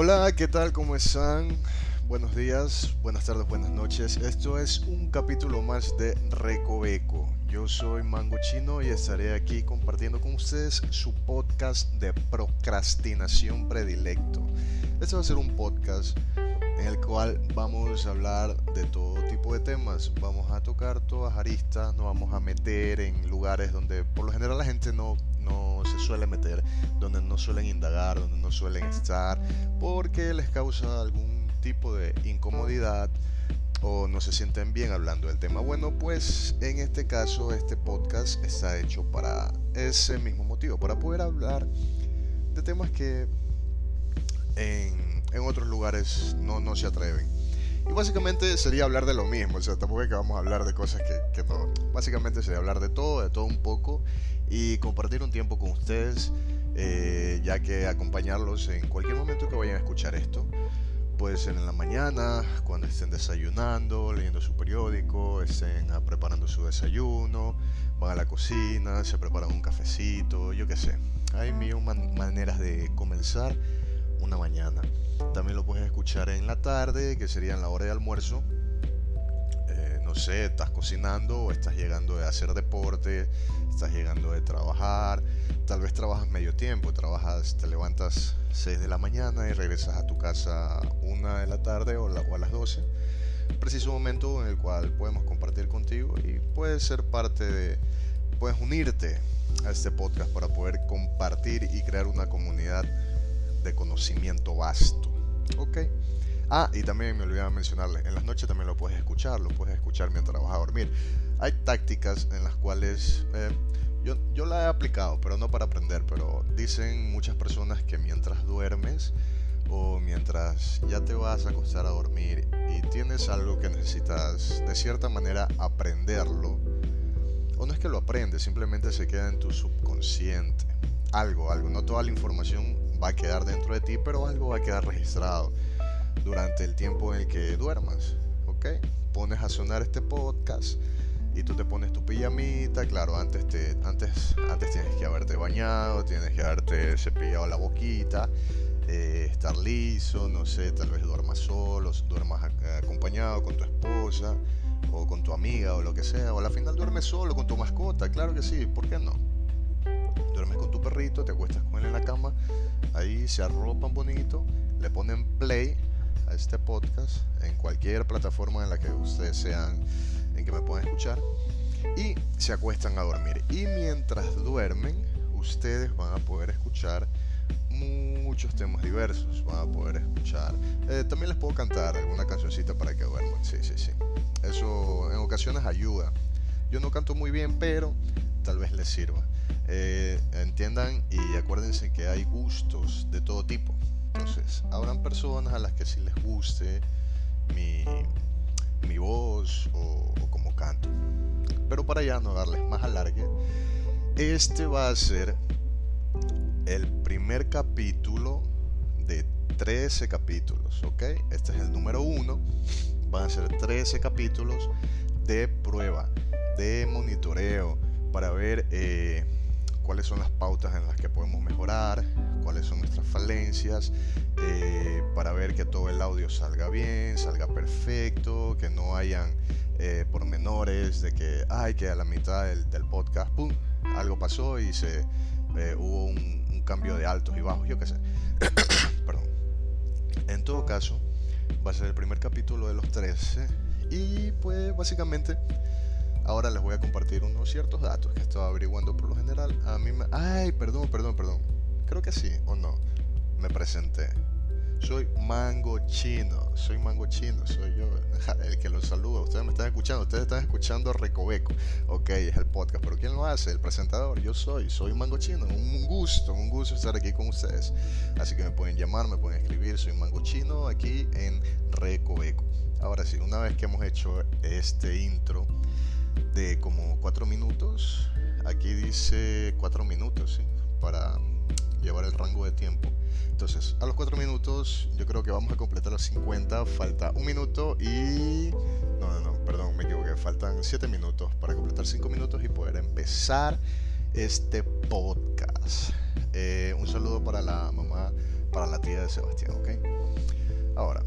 Hola, ¿qué tal? ¿Cómo están? Buenos días, buenas tardes, buenas noches. Esto es un capítulo más de Recoveco. Yo soy Mango Chino y estaré aquí compartiendo con ustedes su podcast de procrastinación predilecto. Este va a ser un podcast en el cual vamos a hablar de todo tipo de temas. Vamos a tocar todas aristas, nos vamos a meter en lugares donde por lo general la gente no, no se suele meter, donde no suelen indagar, donde no suelen estar, porque les causa algún tipo de incomodidad o no se sienten bien hablando del tema. Bueno, pues en este caso este podcast está hecho para ese mismo motivo, para poder hablar de temas que en en otros lugares no, no se atreven. Y básicamente sería hablar de lo mismo, o sea, tampoco es que vamos a hablar de cosas que, que no. Básicamente sería hablar de todo, de todo un poco y compartir un tiempo con ustedes, eh, ya que acompañarlos en cualquier momento que vayan a escuchar esto. Puede ser en la mañana, cuando estén desayunando, leyendo su periódico, estén preparando su desayuno, van a la cocina, se preparan un cafecito, yo qué sé. Hay mil maneras de comenzar una mañana. También lo puedes escuchar en la tarde, que sería en la hora de almuerzo. Eh, no sé, estás cocinando o estás llegando de hacer deporte, estás llegando de trabajar, tal vez trabajas medio tiempo, trabajas, te levantas 6 de la mañana y regresas a tu casa una de la tarde o, o a las 12. Preciso momento en el cual podemos compartir contigo y puedes ser parte de, puedes unirte a este podcast para poder compartir y crear una comunidad de conocimiento vasto. ¿Ok? Ah, y también me olvidaba mencionarle, en las noches también lo puedes escuchar, lo puedes escuchar mientras vas a dormir. Hay tácticas en las cuales eh, yo, yo la he aplicado, pero no para aprender, pero dicen muchas personas que mientras duermes o mientras ya te vas a acostar a dormir y tienes algo que necesitas de cierta manera aprenderlo, o no es que lo aprendes, simplemente se queda en tu subconsciente. Algo, algo, no toda la información va a quedar dentro de ti, pero algo va a quedar registrado durante el tiempo en el que duermas. ¿Ok? Pones a sonar este podcast y tú te pones tu pijamita. Claro, antes, te, antes, antes tienes que haberte bañado, tienes que haberte cepillado la boquita, eh, estar liso, no sé, tal vez duermas solo, duermas acompañado con tu esposa o con tu amiga o lo que sea, o al final duermes solo con tu mascota, claro que sí, ¿por qué no? Duermes con tu perrito, te acuestas con él en la cama ahí se arropan bonito, le ponen play a este podcast en cualquier plataforma en la que ustedes sean, en que me puedan escuchar, y se acuestan a dormir. Y mientras duermen, ustedes van a poder escuchar muchos temas diversos, van a poder escuchar. Eh, también les puedo cantar alguna cancioncita para que duerman, sí, sí, sí. Eso en ocasiones ayuda. Yo no canto muy bien, pero tal vez les sirva. Eh, entiendan y acuérdense que hay gustos de todo tipo. Entonces, habrán personas a las que sí les guste mi, mi voz o, como canto. Pero para ya no darles más alargue, este va a ser el primer capítulo de 13 capítulos, ¿ok? Este es el número 1. Van a ser 13 capítulos de prueba, de monitoreo, para ver eh, cuáles son las pautas en las que podemos mejorar, cuáles son nuestras falencias, eh, para ver que todo el audio salga bien, salga perfecto, que no hayan eh, pormenores de que, ay, que a la mitad del, podcast, ¡pum!, algo pasó y se eh, hubo un, un, cambio de altos y bajos, yo qué sé. Perdón. En todo caso, va a ser el primer capítulo de los 13 y pues básicamente Ahora les voy a compartir unos ciertos datos que estaba averiguando por lo general. A mí me... Ay, perdón, perdón, perdón. Creo que sí o no. Me presenté. Soy Mango Chino, soy Mango Chino, soy yo el que los saluda. Ustedes me están escuchando, ustedes están escuchando Recoveco. Ok, es el podcast, pero ¿quién lo hace? El presentador, yo soy, soy Mango Chino. Un gusto, un gusto estar aquí con ustedes. Así que me pueden llamar, me pueden escribir, soy Mango Chino aquí en Recoveco. Ahora sí, una vez que hemos hecho este intro, de como cuatro minutos. Aquí dice cuatro minutos, Para llevar el rango de tiempo. Entonces, a los cuatro minutos, yo creo que vamos a completar los 50. Falta un minuto y. No, no, no, perdón, me equivoqué. Faltan siete minutos para completar cinco minutos y poder empezar este podcast. Eh, un saludo para la mamá para la tía de Sebastián, ¿ok? Ahora,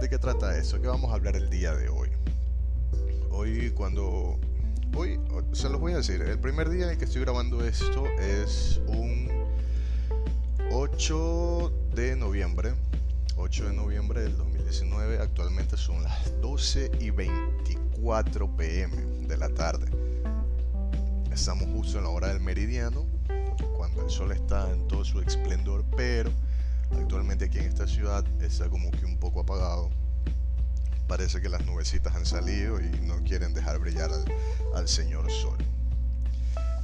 ¿de qué trata esto? ¿Qué vamos a hablar el día de hoy? Hoy cuando... Hoy, se los voy a decir, el primer día en que estoy grabando esto es un 8 de noviembre. 8 de noviembre del 2019, actualmente son las 12 y 24 pm de la tarde. Estamos justo en la hora del meridiano, cuando el sol está en todo su esplendor, pero actualmente aquí en esta ciudad está como que un poco apagado. Parece que las nubecitas han salido y no quieren dejar brillar al, señor sol.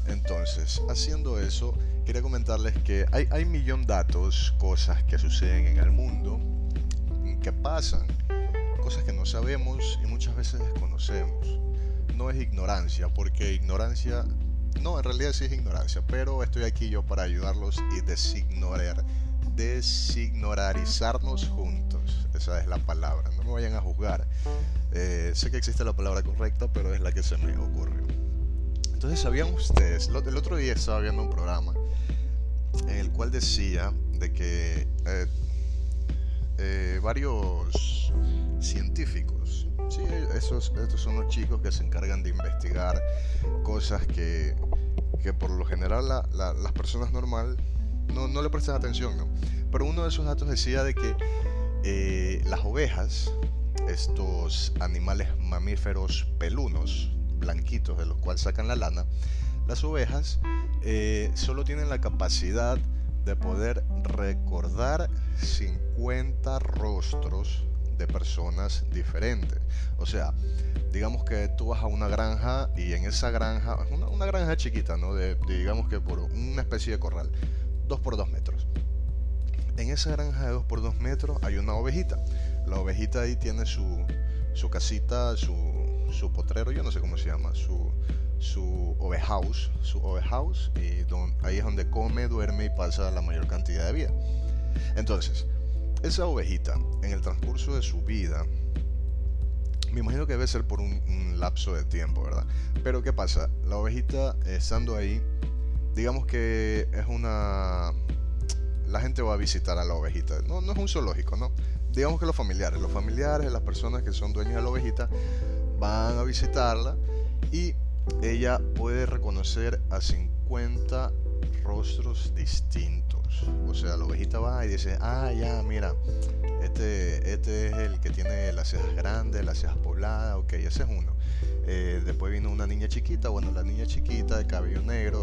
Entonces, haciendo eso, quería comentarles que hay, hay millón datos, cosas que suceden en el mundo, que pasan, cosas que no sabemos y muchas veces desconocemos. No es ignorancia, porque ignorancia no, en realidad sí es ignorancia, pero estoy aquí yo para ayudarlos y designorar, designorarizarnos juntos. Esa es la palabra, no me vayan a juzgar. Eh, sé que existe la palabra correcta, pero es la que se me ocurrió. Entonces, ¿sabían ustedes? El otro día estaba viendo un programa en el cual decía de que eh, eh, varios científicos Sí, esos, estos son los chicos que se encargan de investigar cosas que, que por lo general las personas normal no, no, le prestan atención, ¿no? Pero uno de esos datos decía de que eh, las ovejas, estos animales mamíferos pelunos, blanquitos, de los cuales sacan la lana, las ovejas eh, solo tienen la capacidad de poder recordar 50 rostros de personas diferentes. O sea, digamos que tú vas a una granja y en esa granja, una, una granja chiquita, ¿no? De, digamos que por una especie de corral, 2 por 2 metros. En esa granja de 2 por 2 metros hay una ovejita. La ovejita ahí tiene su, su casita, su, su potrero, yo no sé cómo se llama, su, su ovehouse, su ovehouse, y don, ahí es donde come, duerme y pasa la mayor cantidad de vida. Entonces, esa ovejita, en el transcurso de su vida, me imagino que debe ser por un, lapso de tiempo, ¿verdad? Pero ¿qué pasa? La ovejita estando ahí, digamos que es una... La gente va a visitar a la ovejita. No, no es un zoológico, ¿no? Digamos que los familiares, los familiares, las personas que son dueñas de la ovejita, van a visitarla y ella puede reconocer a 50 rostros distintos. O sea, la ovejita va y dice, ah, ya, mira, este, este es el que tiene las cejas grandes, las cejas pobladas, ok, ese es uno. Eh, después vino una niña chiquita, bueno, la niña chiquita de cabello negro,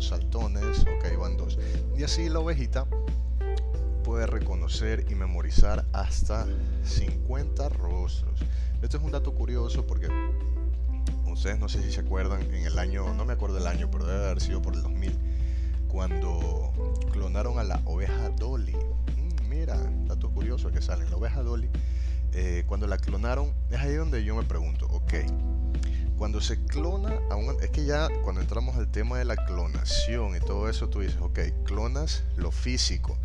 saltones, ok, van dos. Y así la ovejita puede reconocer y memorizar hasta 50 rostros. Esto es un dato curioso porque ustedes no sé si se acuerdan, en el año, no me acuerdo el año, pero debe haber sido por el 2000 cuando clonaron a la oveja Dolly. Mm, mira, dato curioso que sale. La oveja Dolly, eh, cuando la clonaron, es ahí donde yo me pregunto, ok, cuando se clona a. Es que ya cuando entramos al tema de la clonación y todo eso, tú dices, ok, clonas lo físico,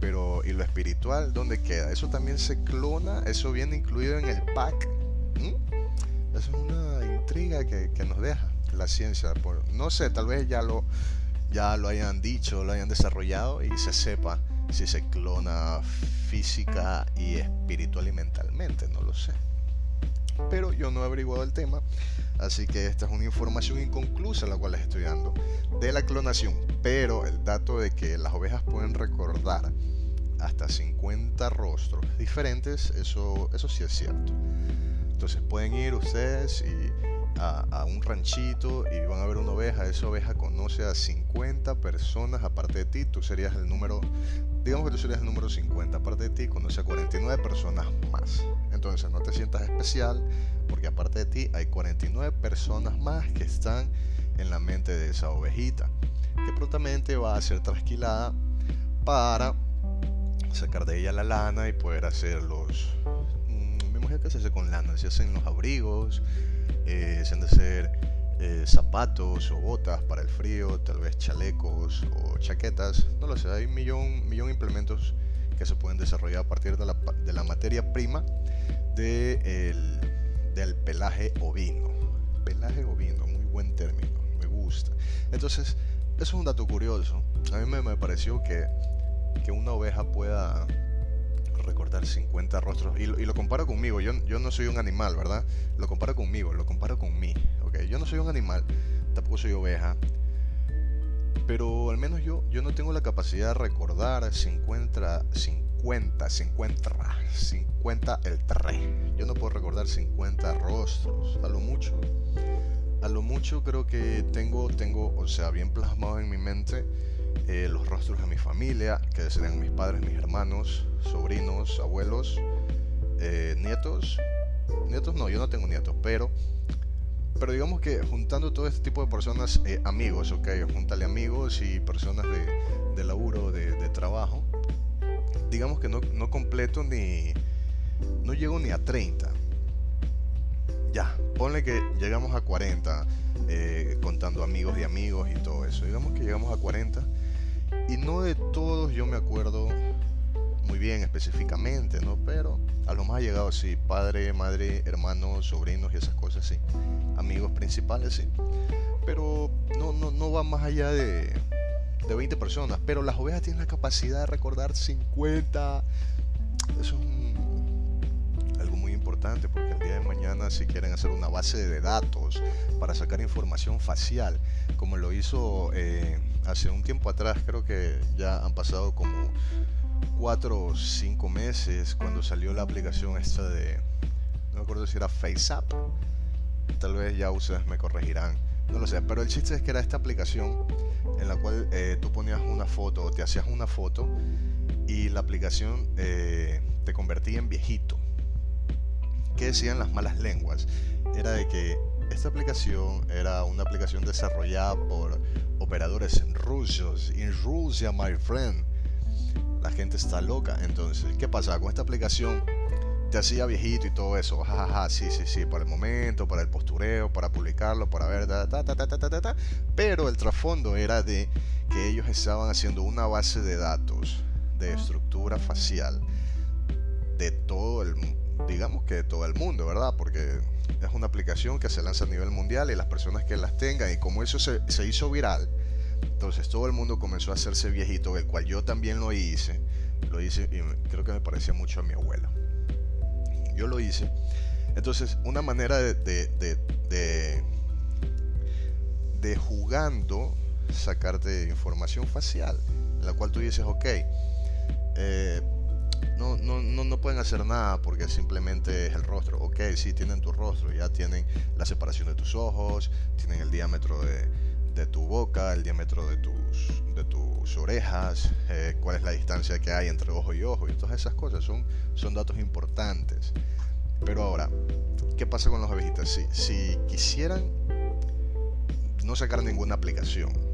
pero ¿y lo espiritual dónde queda? ¿Eso también se clona? ¿Eso viene incluido en el pack? ¿Mm? Es una intriga que, que nos deja la ciencia. No sé, tal vez ya lo ya lo hayan dicho, lo hayan desarrollado y se sepa si se clona física y espiritual y mentalmente, no lo sé. Pero yo no he averiguado el tema, así que esta es una información inconclusa la cual les estoy dando de la clonación. Pero el dato de que las ovejas pueden recordar hasta 50 rostros diferentes, eso, eso sí es cierto. Entonces pueden ir ustedes y a, un ranchito y van a ver una oveja, esa oveja conoce a 50 personas aparte de ti, tú serías el número, digamos que tú serías el número 50, aparte de ti conoce a 49 personas más. Entonces no te sientas especial porque aparte de ti hay 49 personas más que están en la mente de esa ovejita, que prontamente va a ser trasquilada para sacar de ella la lana y poder hacer los... Imagino que se hace con lana, se hacen los abrigos, eh, se han de ser eh, zapatos o botas para el frío, tal vez chalecos o chaquetas, no lo sé, hay un millón, millón implementos que se pueden desarrollar a partir de la, de la materia prima de el, del pelaje ovino. Pelaje ovino, muy buen término, me gusta. Entonces, eso es un dato curioso. A mí me, me pareció que que una oveja pueda recordar 50 rostros. Y lo, comparo conmigo. Yo, yo no soy un animal, ¿verdad? Lo comparo conmigo, lo comparo con mí. Yo no soy un animal, tampoco soy oveja. Pero al menos yo, yo no tengo la capacidad de recordar 50, 50, 50, 50 el 3. Yo no puedo recordar 50 rostros, a lo mucho. A lo mucho creo que tengo, tengo, o sea, bien plasmado en mi mente eh, los rostros de mi familia, que serían mis padres, mis hermanos, sobrinos, abuelos, eh, nietos. Nietos no, yo no tengo nietos, pero pero digamos que juntando todo este tipo de personas, eh, amigos, ok, juntale amigos y personas de, de laburo, de, de, trabajo, digamos que no, no, completo ni, no llego ni a 30. Ya, ponle que llegamos a 40, eh, contando amigos y amigos y todo eso. Digamos que llegamos a 40 y no de todos yo me acuerdo muy bien específicamente, ¿no? Pero a lo más llegado sí, padre, madre, hermanos, sobrinos y esas cosas sí. Amigos principales sí. Pero no, no, no va más allá de, de 20 personas. Pero las ovejas tienen la capacidad de recordar 50. Eso es muy importante porque el día de mañana si quieren hacer una base de datos para sacar información facial, como lo hizo eh, hace un tiempo atrás, creo que ya han pasado como cuatro o cinco meses cuando salió la aplicación esta de, no me acuerdo si era FaceApp, tal vez ya ustedes me corregirán, no lo sé, pero el chiste es que era esta aplicación en la cual eh, tú ponías una foto, te hacías una foto y la aplicación eh, te convertía en viejito. ¿Qué decían las malas lenguas? Era de que esta aplicación era una aplicación desarrollada por operadores rusos. En Rusia, my friend la gente está loca. Entonces, ¿qué pasa? Con esta aplicación te hacía viejito y todo eso. Jajaja, sí, sí, sí, para el momento, para el postureo, para publicarlo, para ver, ta, ta, ta, ta, ta, ta, Pero el trasfondo era de que ellos estaban haciendo una base de datos de estructura facial de todo el digamos que de todo el mundo, ¿verdad? Porque es una aplicación que se lanza a nivel mundial y las personas que las tengan y como eso se, se hizo viral, entonces todo el mundo comenzó a hacerse viejito, el cual yo también lo hice. Lo hice y creo que me parecía mucho a mi abuelo. Yo lo hice. Entonces, una manera de, de, de, jugando sacarte información facial, en la cual tú dices, ok, eh, no, no, no, no, pueden hacer nada porque simplemente es el rostro. Ok, sí, tienen tu rostro, ya tienen la separación de tus ojos, tienen el diámetro de, de tu boca, el diámetro de tus, de tus orejas, eh, cuál es la distancia que hay entre ojo y ojo, y todas esas cosas son, son datos importantes. Pero ahora, ¿qué pasa con las ovejitas? Si, si quisieran no sacar ninguna aplicación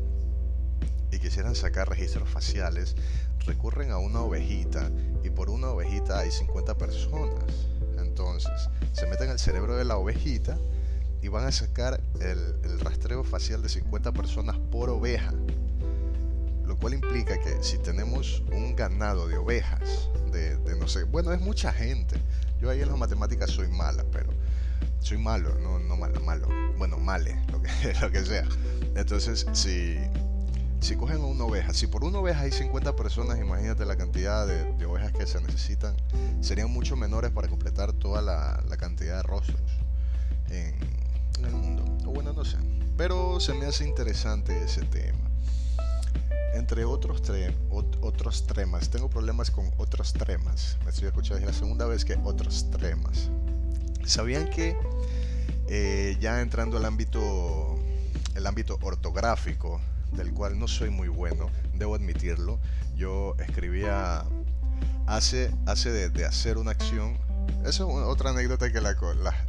quisieran sacar registros faciales, recurren a una ovejita y por una ovejita hay 50 personas. Entonces, se meten en el cerebro de la ovejita y van a sacar el, rastreo facial de 50 personas por oveja. Lo cual implica que si tenemos un ganado de ovejas, de, no sé, bueno, es mucha gente. Yo ahí en las matemáticas soy mala, pero soy malo, no, no malo, malo. Bueno, male, lo que, lo que sea. Entonces, si, si cogen una oveja, si por una oveja hay 50 personas, imagínate la cantidad de, ovejas que se necesitan, serían mucho menores para completar toda la, la cantidad de rostros en, en el mundo. O bueno, no sé. Pero se me hace interesante ese tema. Entre otros, otros temas, tengo problemas con otros temas. Me estoy escuchando, es la segunda vez que otros temas. ¿Sabían que eh, ya entrando al ámbito, el ámbito ortográfico, del cual no soy muy bueno, debo admitirlo, yo escribía hace, hace de hacer una acción esa es otra anécdota que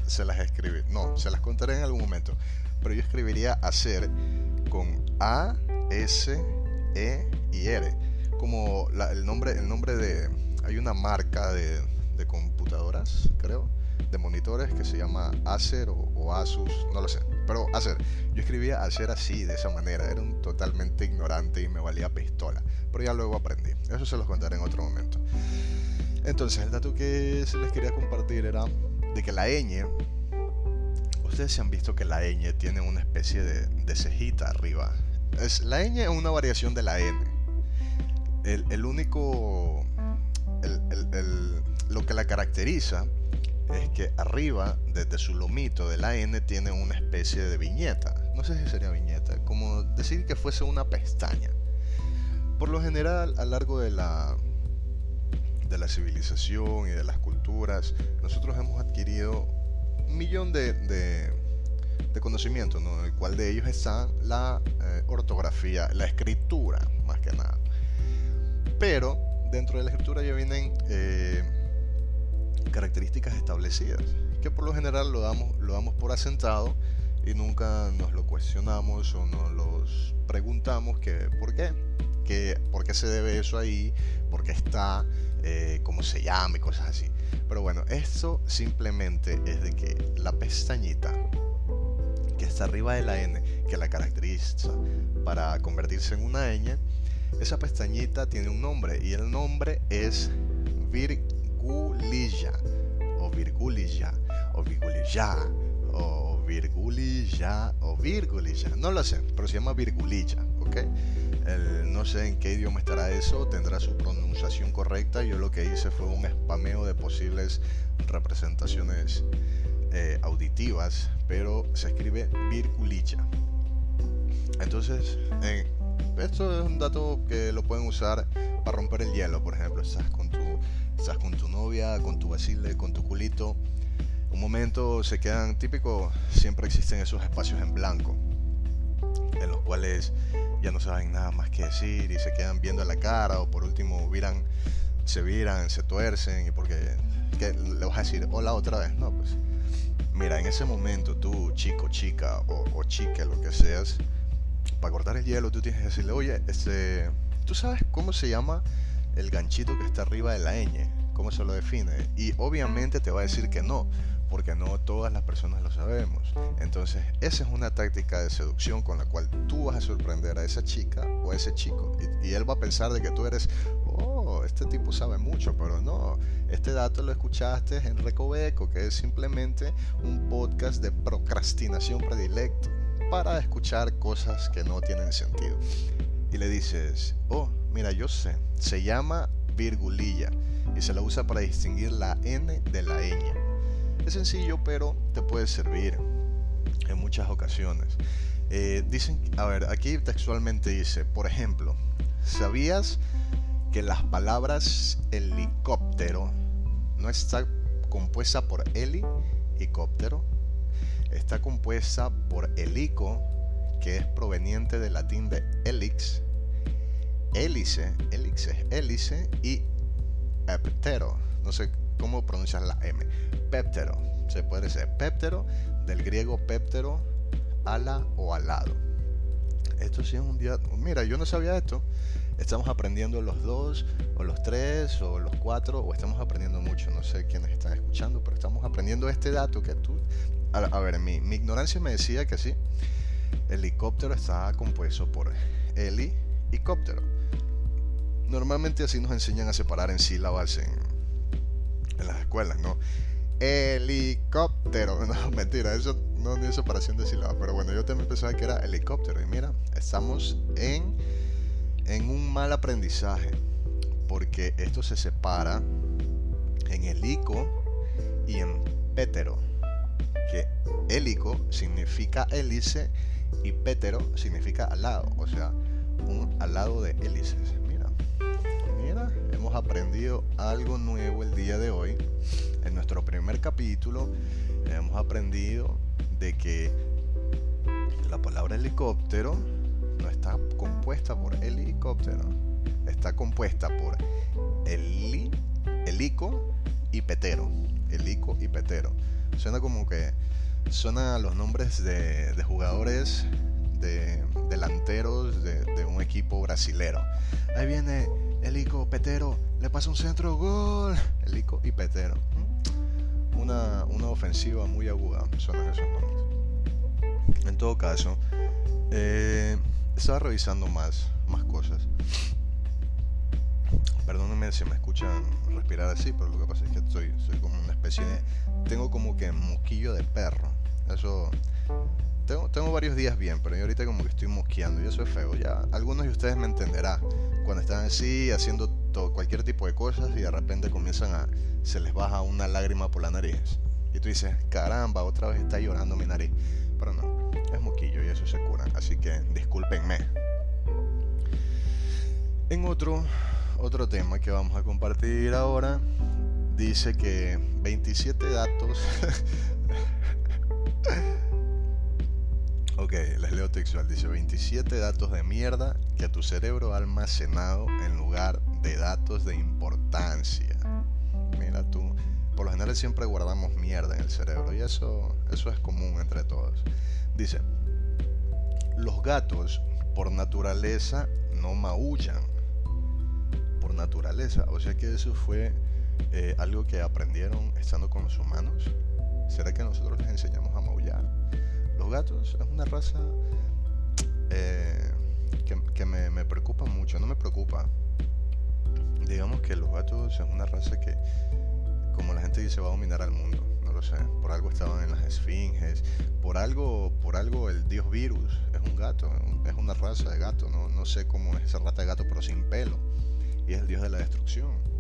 se las escribí. No, se las contaré en algún momento. Pero yo escribiría hacer con A, S, E y R. Como el, nombre, el nombre de... Hay una marca de, computadoras, creo, de monitores que se llama Acer o, Asus, no lo sé. Pero Acer, yo escribía hacer así, de esa manera. Era un totalmente ignorante y me valía pistola. Pero ya luego aprendí. Eso se los contaré en otro momento. Entonces, el dato que se les quería compartir era de que la ñ, ustedes se han visto que la ñ tiene una especie de, cejita arriba. La ñ es una variación de la n. el, único, lo que la caracteriza es que arriba, desde su lomito de la N, tiene una especie de viñeta. No sé si sería viñeta, como decir que fuese una pestaña. Por lo general, a lo largo de la, de la civilización y de las culturas, nosotros hemos adquirido un millón de, de, conocimientos, ¿no? el cual de ellos está la eh, ortografía, la escritura, más que nada. Pero dentro de la escritura ya vienen eh, características establecidas, que por lo general lo damos, lo damos por asentado y nunca nos lo cuestionamos o nos los preguntamos que por qué, que, por qué se debe eso ahí, por qué está, eh, cómo se llama y cosas así. Pero bueno, esto simplemente es de que la pestañita que está arriba de la N, que la caracteriza para convertirse en una ñ, esa pestañita tiene un nombre y el nombre es virgulilla o virgulilla o virgulilla o virgulilla o virgulilla. No lo sé, pero se llama virgulilla, ¿ok? no sé en qué idioma estará eso, tendrá su pronunciación correcta. Yo lo que hice fue un spameo de posibles representaciones eh, auditivas, pero se escribe virgulilla. Entonces, esto es un dato que lo pueden usar para romper el hielo, por ejemplo, estás con estás con tu novia, con tu vacile, con tu culito. Un momento se quedan típico, siempre existen esos espacios en blanco, en los cuales ya no saben nada más que decir y se quedan viendo la cara o por último viran, se viran, se tuercen y porque le vas a decir hola otra vez, no, pues mira, en ese momento tú, chico, chica o, o chica, lo que seas, para cortar el hielo tú tienes que decirle, oye, este, ¿tú sabes cómo se llama el ganchito que está arriba de la ñ? ¿Cómo se lo define? Y obviamente te va a decir que no, porque no todas las personas lo sabemos. Entonces, esa es una táctica de seducción con la cual tú vas a sorprender a esa chica o a ese chico. Y, él va a pensar de que tú eres, oh, este tipo sabe mucho, pero no, este dato lo escuchaste en Recoveco, que es simplemente un podcast de procrastinación predilecto para escuchar cosas que no tienen sentido. Y le dices, oh, mira, yo sé, se llama virgulilla y se la usa para distinguir la N de la ñ. Es sencillo, pero te puede servir en muchas ocasiones. Eh, dicen, a ver, aquí textualmente dice, por ejemplo, ¿sabías que las palabras helicóptero no está compuesta por heli y cóptero? Está compuesta por helico, que es proveniente del latín de helix, hélice, hélice, hélice y eptero. No sé cómo pronuncias la M. Péptero. Se puede decir péptero, del griego péptero, ala o alado. Esto sí es un día. Mira, yo no sabía esto. Estamos aprendiendo los dos, o los tres, o los cuatro, o estamos aprendiendo mucho. No sé quiénes están escuchando, pero estamos aprendiendo este dato que tú. A, ver, mi, mi ignorancia me decía que sí. Helicóptero está compuesto por heli y cóptero. Normalmente así nos enseñan a separar en sílabas en, en las escuelas, ¿no? Helicóptero, no, mentira, eso no es separación de sílabas, pero bueno, yo también pensaba que era helicóptero y mira, estamos en, en un mal aprendizaje, porque esto se separa en helico y en pétero, que helico significa hélice y pétero significa al lado, o sea, un al lado de hélices hemos aprendido algo nuevo el día de hoy. En nuestro primer capítulo hemos aprendido de que la palabra helicóptero no está compuesta por helicóptero, está compuesta por heli, helico y petero. Helico y petero. Suena como que suena los nombres de, jugadores de delanteros de, de, un equipo brasilero. Ahí viene Elico Petero le pasa un centro gol. Elico y Petero. Una, una ofensiva muy aguda son esos nombres. En todo caso, eh, estaba revisando más, más cosas. Perdónenme si me escuchan respirar así, pero lo que pasa es que estoy, soy como una especie de. Tengo como que moquillo de perro. Eso tengo, tengo varios días bien, pero yo ahorita como que estoy mosqueando y eso es feo. Ya algunos de ustedes me entenderán cuando están así haciendo todo, cualquier tipo de cosas y de repente comienzan a se les baja una lágrima por la nariz y tú dices caramba otra vez está llorando mi nariz, pero no es moquillo y eso se cura, así que discúlpenme. En otro otro tema que vamos a compartir ahora dice que 27 datos Ok, les leo textual. Dice 27 datos de mierda que tu cerebro ha almacenado en lugar de datos de importancia. Mira tú, por lo general siempre guardamos mierda en el cerebro y eso, eso es común entre todos. Dice, los gatos por naturaleza no maullan. Naturaleza, o sea que eso fue eh, algo que aprendieron estando con los humanos. ¿Será que nosotros les enseñamos a maullar? Los gatos es una raza eh, que, me, preocupa mucho, no me preocupa. Digamos que los gatos es una raza que, como la gente dice, va a dominar al mundo. No lo sé. Por algo estaban en las esfinges. Por algo, por algo el dios virus es un gato, es una raza de gato. No, no sé cómo es esa rata de gato, pero sin pelo. Y es el dios de la destrucción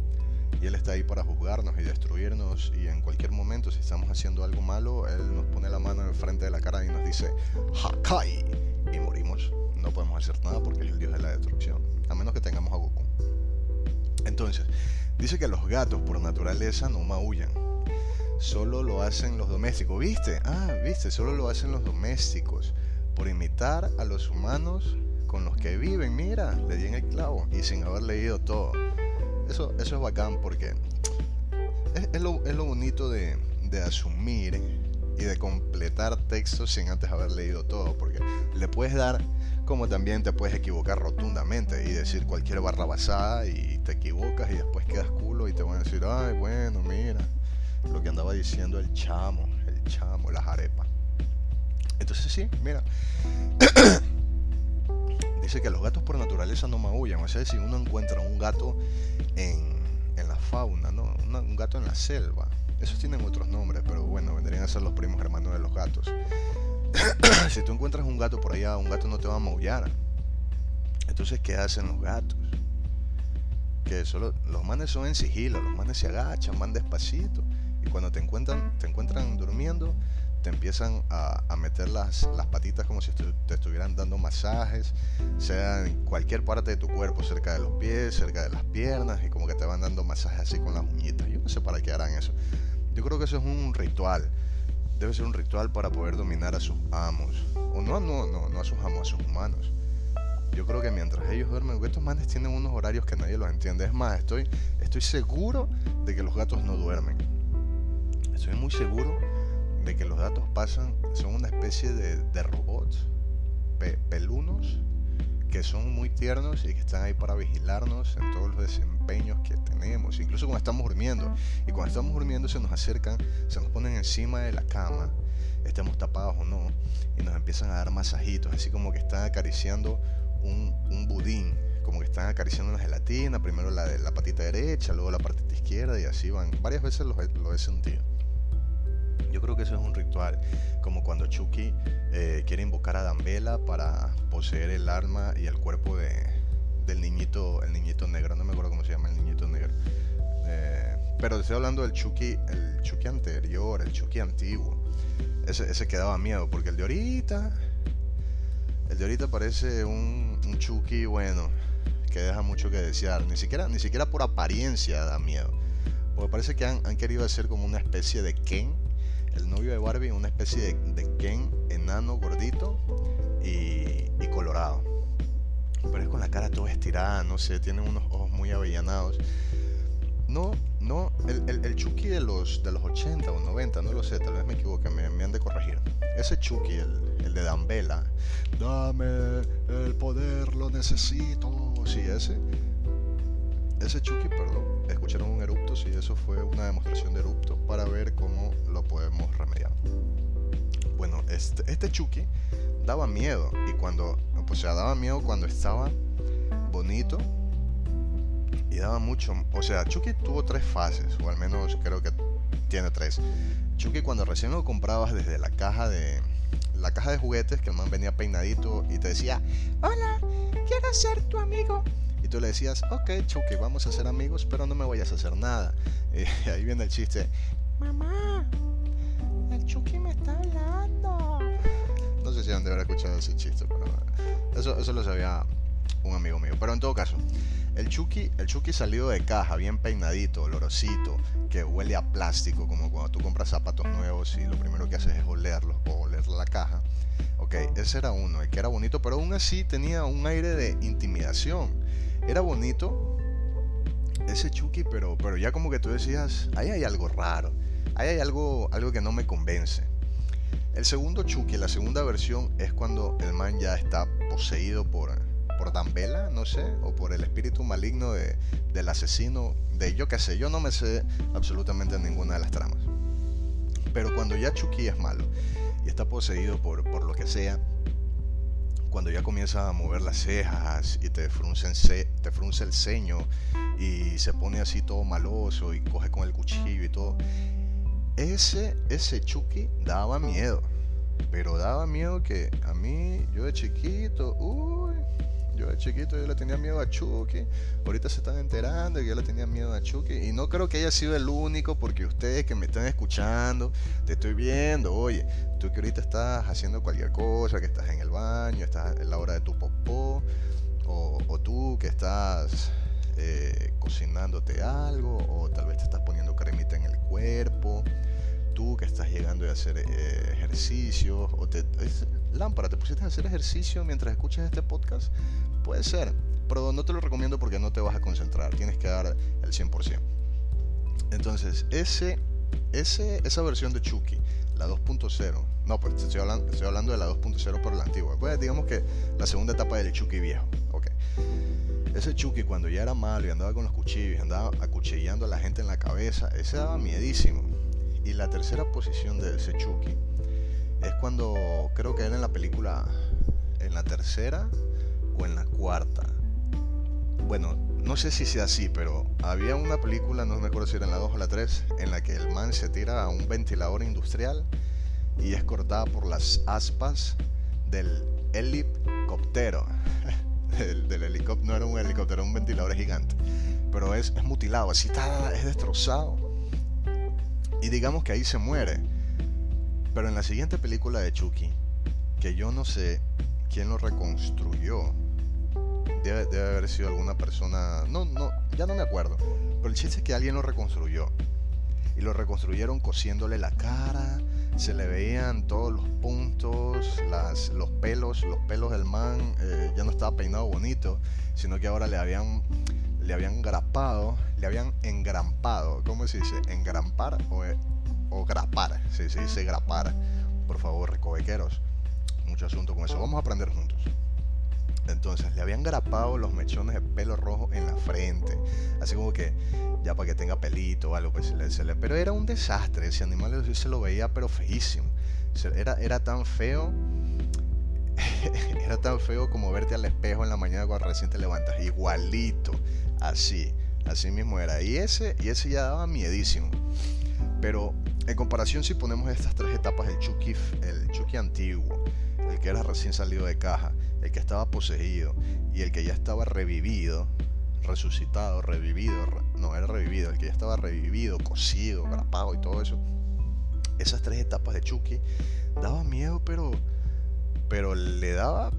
y Él está ahí para juzgarnos y destruirnos y en cualquier momento si estamos haciendo algo malo, Él nos pone la mano en frente de la cara y nos dice Hakai y morimos. No podemos hacer nada porque es el Dios de la destrucción, a menos que tengamos a Goku. Entonces, dice que los gatos por naturaleza no maullan. Solo lo hacen los domésticos. ¿Viste? Ah, viste, solo lo hacen los domésticos. Por imitar a los humanos con los que viven. Mira, le di en el clavo y sin haber leído todo eso, eso es bacán porque es, lo, bonito de, asumir y de completar textos sin antes haber leído todo, porque le puedes dar como también te puedes equivocar rotundamente y decir cualquier barra basada y te equivocas y después quedas culo y te van a decir, ay, bueno, mira, lo que andaba diciendo el chamo, el chamo, las arepas. Entonces sí, mira. Dice que los gatos por naturaleza no maullan. O sea, si uno encuentra un gato en, la fauna, ¿no? un gato en la selva. Esos tienen otros nombres, pero bueno, vendrían a ser los primos hermanos de los gatos. si tú encuentras un gato por allá, un gato no te va a maullar. Entonces, ¿qué hacen los gatos? Que solo los manes son en sigilo, los manes se agachan, van despacito. Y cuando te encuentran, te encuentran durmiendo, te empiezan a, meter las, las, patitas como si te estuvieran dando masajes, sea en cualquier parte de tu cuerpo, cerca de los pies, cerca de las piernas, y como que te van dando masajes así con las uñitas. Yo no sé para qué harán eso. Yo creo que eso es un ritual. Debe ser un ritual para poder dominar a sus amos. O no, no, no, no a sus amos, a sus humanos. Yo creo que mientras ellos duermen, estos manes tienen unos horarios que nadie los entiende. Es más, estoy, estoy seguro de que los gatos no duermen. Estoy muy seguro de que los datos pasan, son una especie de, robots pelunos que son muy tiernos y que están ahí para vigilarnos en todos los desempeños que tenemos, incluso cuando estamos durmiendo. Y cuando estamos durmiendo se nos acercan, se nos ponen encima de la cama, estemos tapados o no, y nos empiezan a dar masajitos, así como que están acariciando un, budín, como que están acariciando una gelatina, primero la de la patita derecha, luego la patita izquierda y así van. Varias veces lo, lo he sentido. Yo creo que eso es un ritual, como cuando Chucky eh, quiere invocar a Dambela para poseer el arma y el cuerpo de, del niñito, el niñito negro, no me acuerdo cómo se llama el niñito negro. Eh, pero estoy hablando del Chucky, el Chucky anterior, el Chucky antiguo. Ese, ese que daba miedo, porque el de ahorita, el de ahorita parece un, un Chucky bueno, que deja mucho que desear. Ni siquiera, ni siquiera por apariencia da miedo. Porque parece que han, han querido hacer como una especie de Ken el novio de Barbie, una especie de, Ken enano, gordito y, colorado. Pero es con la cara toda estirada, no sé, tiene unos ojos muy avellanados. No, no, el, el, Chucky de los, de los 80 o 90, no lo sé, tal vez me equivoque, me, han de corregir. Ese Chucky, el, el de Dambela, dame el poder, lo necesito. Sí, ese. Ese Chucky, perdón, escucharon un erupto, sí, eso fue una demostración de erupto para ver cómo lo podemos remediar. Bueno, este, este Chucky daba miedo y cuando, o sea, daba miedo cuando estaba bonito y daba mucho, o sea, Chucky tuvo tres fases, o al menos creo que tiene tres. Chucky cuando recién lo comprabas desde la caja de la caja de juguetes, que el man venía peinadito y te decía, hola, quiero ser tu amigo. Tú le decías, ok, Chucky, vamos a ser amigos, pero no me vayas a hacer nada. Y ahí viene el chiste, mamá, el Chucky me está hablando. No sé si han de haber escuchado ese chiste, pero eso, eso lo sabía un amigo mío. Pero en todo caso, el Chucky, el Chucky salido de caja, bien peinadito, olorosito, que huele a plástico, como cuando tú compras zapatos nuevos y lo primero que haces es olerlos o oler la caja. Ok, ese era uno, el que era bonito, pero aún así tenía un aire de intimidación. Era bonito ese Chucky, pero, pero ya como que tú decías, ahí hay algo raro, ahí hay algo, algo que no me convence. El segundo Chucky, la segunda versión, es cuando el man ya está poseído por, por Dambela, no sé, o por el espíritu maligno de, del asesino, de yo qué sé, yo no me sé absolutamente ninguna de las tramas. Pero cuando ya Chucky es malo y está poseído por, por lo que sea, cuando ya comienza a mover las cejas y te frunce, te frunce el ceño y se pone así todo maloso y coge con el cuchillo y todo, ese, ese Chucky daba miedo. Pero daba miedo que a mí, yo de chiquito, uy, yo de chiquito yo le tenía miedo a Chucky. Ahorita se están enterando que yo le tenía miedo a Chucky. Y no creo que haya sido el único, porque ustedes que me están escuchando, te estoy viendo. Oye, tú que ahorita estás haciendo cualquier cosa, que estás en el baño, estás en la hora de tu popó, o, tú que estás eh, cocinándote algo o tal vez te estás poniendo cremita en el cuerpo, que estás llegando a hacer eh, ejercicio o te, lámpara, te pusiste a hacer ejercicio mientras escuchas este podcast, puede ser, pero no te lo recomiendo porque no te vas a concentrar, tienes que dar el 100%. Entonces, ese, ese, esa versión de Chucky, la 2.0, no, pues estoy hablando, estoy hablando de la 2.0 por la antigua, pues digamos que la segunda etapa del Chucky viejo, ok. Ese Chucky cuando ya era malo y andaba con los cuchillos andaba acuchillando a la gente en la cabeza, ese daba miedísimo. Y la tercera posición de ese Chucky es cuando creo que era en la película, en la tercera o en la cuarta. Bueno, no sé si sea así, pero había una película, no me acuerdo si era en la 2 o la 3, en la que el man se tira a un ventilador industrial y es cortada por las aspas del helicóptero. del, helicóptero, no era un helicóptero, era un ventilador gigante. Pero es, es mutilado, así está, es destrozado. Y digamos que ahí se muere. Pero en la siguiente película de Chucky, que yo no sé quién lo reconstruyó, debe, haber sido alguna persona, no, no, ya no me acuerdo, pero el chiste es que alguien lo reconstruyó. Y lo reconstruyeron cosiéndole la cara, se le veían todos los puntos, las, los pelos, los pelos del man, eh, ya no estaba peinado bonito, sino que ahora le habían, le habían grapado, le habían engrampado, ¿cómo se dice? ¿Engrampar o, o grapar? Sí, se dice grapar. Por favor, recovequeros. Mucho asunto con eso. Vamos a aprender juntos. Entonces le habían grapado los mechones de pelo rojo en la frente. Así como que ya para que tenga pelito o algo. Pues se le, pero era un desastre. Ese animal se lo veía pero feísimo. Era, era tan feo. era tan feo como verte al espejo en la mañana cuando recién te levantas. Igualito. Así. Así mismo era. Y ese, y ese ya daba miedísimo. Pero en comparación si ponemos estas tres etapas, el Chucky, el Chucky antiguo, el que era recién salido de caja, el que estaba poseído y el que ya estaba revivido, resucitado, revivido, no era revivido, el que ya estaba revivido, cocido, grapado y todo eso. Esas tres etapas de Chucky daba miedo, pero pero le daba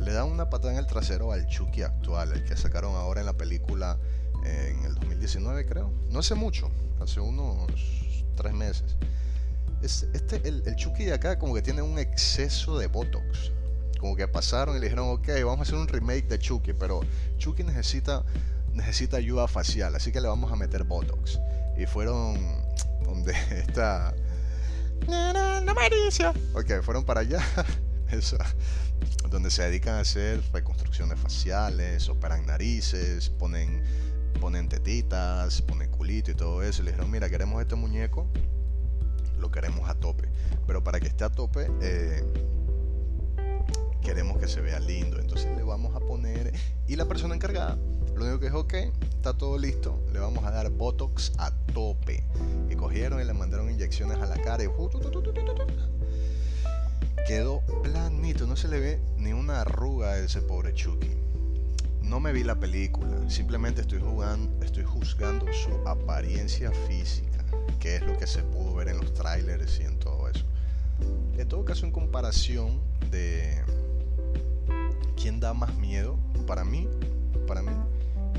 le daba una patada en el trasero al Chucky actual, el que sacaron ahora en la película eh, en el 2019, creo. No hace mucho, hace unos tres meses. Este, el, el Chucky de acá como que tiene un exceso de Botox como que pasaron y le dijeron, ok, vamos a hacer un remake de Chucky, pero Chucky necesita, necesita ayuda facial, así que le vamos a meter Botox. Y fueron donde está... No, no, no Ok, fueron para allá. Donde se dedican a hacer reconstrucciones faciales, operan narices, ponen, ponen tetitas, ponen culito y todo eso. Y le dijeron, mira, queremos este muñeco, lo queremos a tope. Pero para que esté a tope, eh, queremos que se vea lindo, entonces le vamos a poner, y la persona encargada, lo único que es ok, está todo listo, le vamos a dar Botox a tope. Y cogieron y le mandaron inyecciones a la cara y... quedó planito, no se le ve ni una arruga a ese pobre Chucky. No me vi la película, simplemente estoy, jugando, estoy juzgando su apariencia física, que es lo que se pudo ver en los trailers y en todo eso. En todo caso, en comparación de quién da más miedo, para mí, para mí,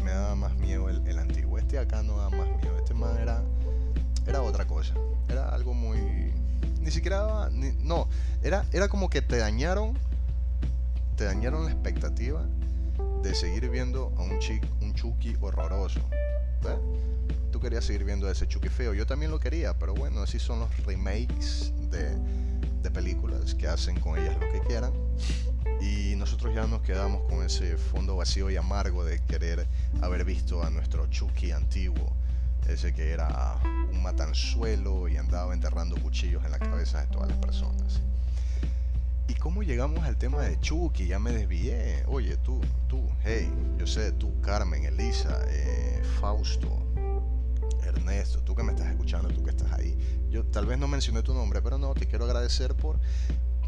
me da más miedo el, antiguo. Este acá no da más miedo. Este man era, era otra cosa. Era algo muy. Ni siquiera. no, era, era como que te dañaron. Te dañaron la expectativa de seguir viendo a un, chic, un Chucky horroroso. Tú querías seguir viendo a ese Chucky feo. Yo también lo quería, pero bueno, así son los remakes de, de películas que hacen con ellas lo que quieran. Y nosotros ya nos quedamos con ese fondo vacío y amargo de querer haber visto a nuestro Chucky antiguo, ese que era un matanzuelo y andaba enterrando cuchillos en la cabeza de todas las personas. ¿Y cómo llegamos al tema de Chucky? Ya me desvié. Oye, tú, tú, hey, yo sé, tú, Carmen, Elisa, eh, Fausto, Ernesto, tú que me estás escuchando, tú que estás ahí. Yo tal vez no mencioné tu nombre, pero no, te quiero agradecer por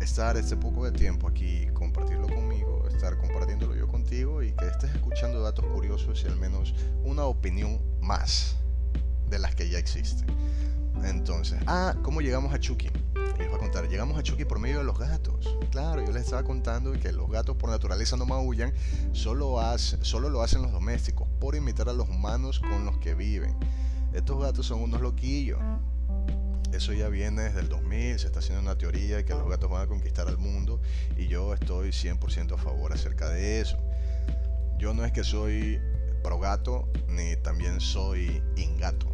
estar este poco de tiempo aquí, compartirlo conmigo, estar compartiéndolo yo contigo y que estés escuchando datos curiosos y al menos una opinión más de las que ya existen. Entonces, ah, ¿cómo llegamos a Chucky? Les voy a contar, llegamos a Chucky por medio de los gatos. Claro, yo les estaba contando que los gatos por naturaleza no maullan, solo, solo lo hacen los domésticos, por imitar a los humanos con los que viven. Estos gatos son unos loquillos, eso ya viene desde el 2000, se está haciendo una teoría de que los gatos van a conquistar al mundo y yo estoy 100% a favor acerca de eso. Yo no es que soy pro gato ni también soy ingato,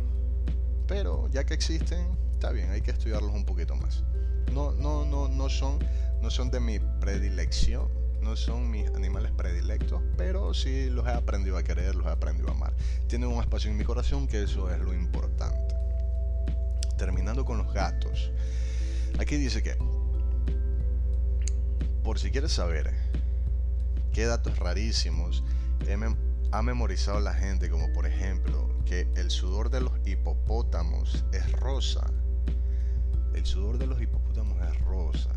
pero ya que existen, está bien, hay que estudiarlos un poquito más. No, no, no, no son, no son de mi predilección, no son mis animales predilectos, pero sí los he aprendido a querer, los he aprendido a amar. Tienen un espacio en mi corazón que eso es lo importante terminando con los gatos. Aquí dice que, por si quieres saber qué datos rarísimos ha memorizado la gente, como por ejemplo que el sudor de los hipopótamos es rosa. El sudor de los hipopótamos es rosa.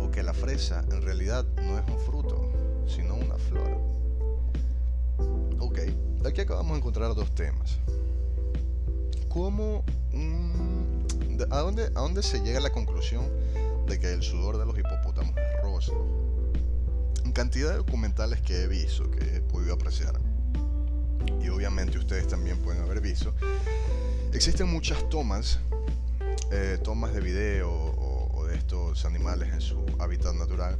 O que la fresa en realidad no es un fruto, sino una flor. Ok, aquí acabamos de encontrar dos temas. ¿Cómo ¿a dónde, ¿a dónde se llega a la conclusión de que el sudor de los hipopótamos es rosa? En cantidad de documentales que he visto, que he podido apreciar, y obviamente ustedes también pueden haber visto, existen muchas tomas, eh, tomas de video o, de estos animales en su hábitat natural,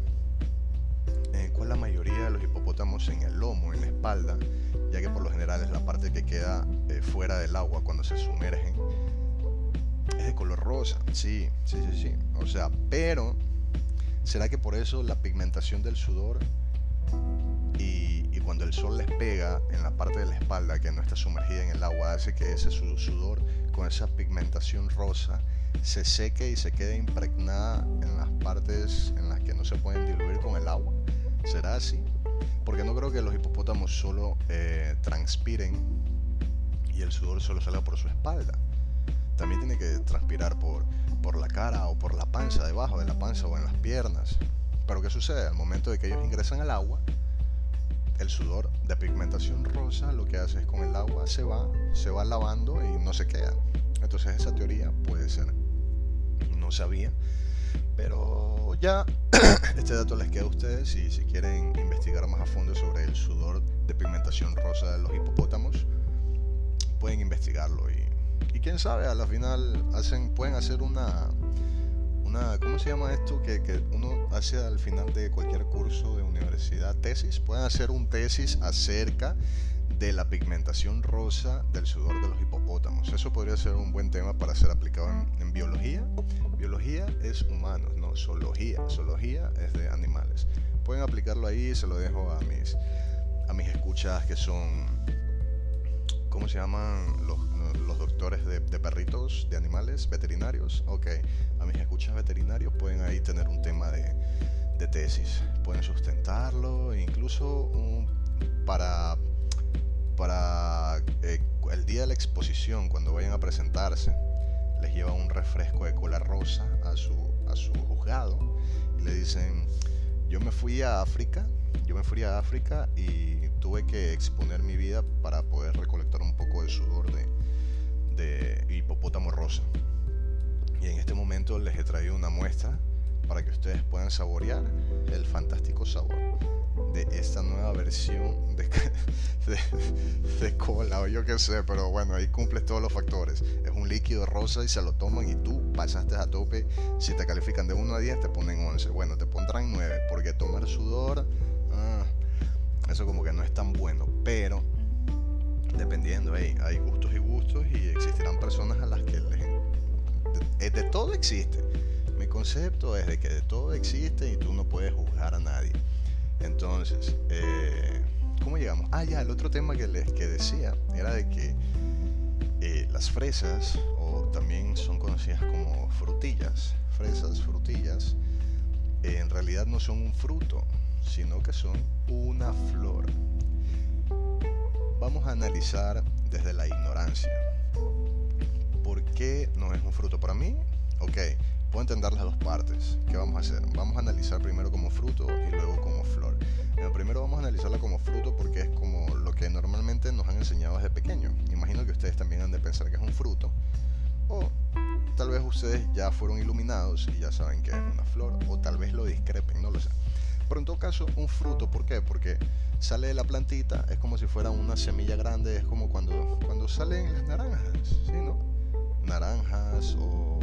en cual la mayoría de los hipopótamos en el lomo, en la espalda, ya que por lo general es la parte que queda eh, fuera del agua cuando se sumergen, es de color rosa. Sí, sí, sí, sí. O sea, pero ¿será que por eso la pigmentación del sudor y, cuando el sol les pega en la parte de la espalda que no está sumergida en el agua hace que ese sudor con esa pigmentación rosa se seque y se quede impregnada en las partes en las que no se pueden diluir con el agua? ¿Será así? Porque no creo que los hipopótamos solo eh, transpiren y el sudor solo salga por su espalda también tiene que transpirar por, por la cara o por la panza, debajo de la panza o en las piernas. Pero ¿qué sucede? Al momento de que ellos ingresan al agua, el sudor de pigmentación rosa lo que hace es con el agua se va, se va lavando y no se queda. Entonces esa teoría puede ser. No sabía. Pero ya este dato les queda a ustedes y si quieren investigar más a fondo sobre el sudor de pigmentación rosa de los hipopótamos, pueden investigarlo y y quién sabe, a la final hacen, pueden hacer una, ¿cómo se llama esto? Que, que, uno hace al final de cualquier curso de universidad, tesis, pueden hacer un tesis acerca de la pigmentación rosa del sudor de los hipopótamos. Eso podría ser un buen tema para ser aplicado en, biología. Biología es humanos, no zoología. Zoología es de animales. Pueden aplicarlo ahí, se lo dejo a mis, a mis escuchas que son, ¿cómo se llaman? Los los doctores de, perritos, de animales, veterinarios, ok, a mis escuchas veterinarios pueden ahí tener un tema de, tesis, pueden sustentarlo, incluso para, para eh, el día de la exposición, cuando vayan a presentarse, les lleva un refresco de cola rosa a su, a su juzgado le dicen, yo me fui a África, yo me fui a África y tuve que exponer mi vida para poder recolectar un poco de sudor de, hipopótamo rosa. Y en este momento les he traído una muestra para que ustedes puedan saborear el fantástico sabor de esta nueva versión de, de, cola o yo qué sé, pero bueno, ahí cumples todos los factores. Es un líquido rosa y se lo toman y tú pasaste a tope. Si te califican de 1 a 10 te ponen 11. Bueno, te pondrán 9 porque tomar sudor, ah, eso como que no es tan bueno, pero dependiendo, hay gustos y gustos y existirán personas a las que les... De, todo existe mi concepto es de que de todo existe y tú no puedes juzgar a nadie. Entonces, eh, ¿cómo llegamos? Ah, ya, el otro tema que les que decía era de que eh, las fresas, o también son conocidas como frutillas, fresas, frutillas, en realidad no son un fruto, sino que son una flor. Vamos a analizar desde la ignorancia. ¿Por qué no es un fruto para mí? Ok, puedo entender las dos partes. ¿Qué vamos a hacer? Vamos a analizar primero como fruto y luego como flor. primero vamos a analizarla como fruto porque es como lo que normalmente nos han enseñado desde pequeño. Imagino que ustedes también han de pensar que es un fruto. O tal vez ustedes ya fueron iluminados y ya saben que es una flor. O tal vez lo discrepen, no lo sé. Pero en todo caso, un fruto, ¿por qué? Porque sale de la plantita, es como si fuera una semilla grande, es como cuando, cuando salen las naranjas, ¿sí? Naranjas o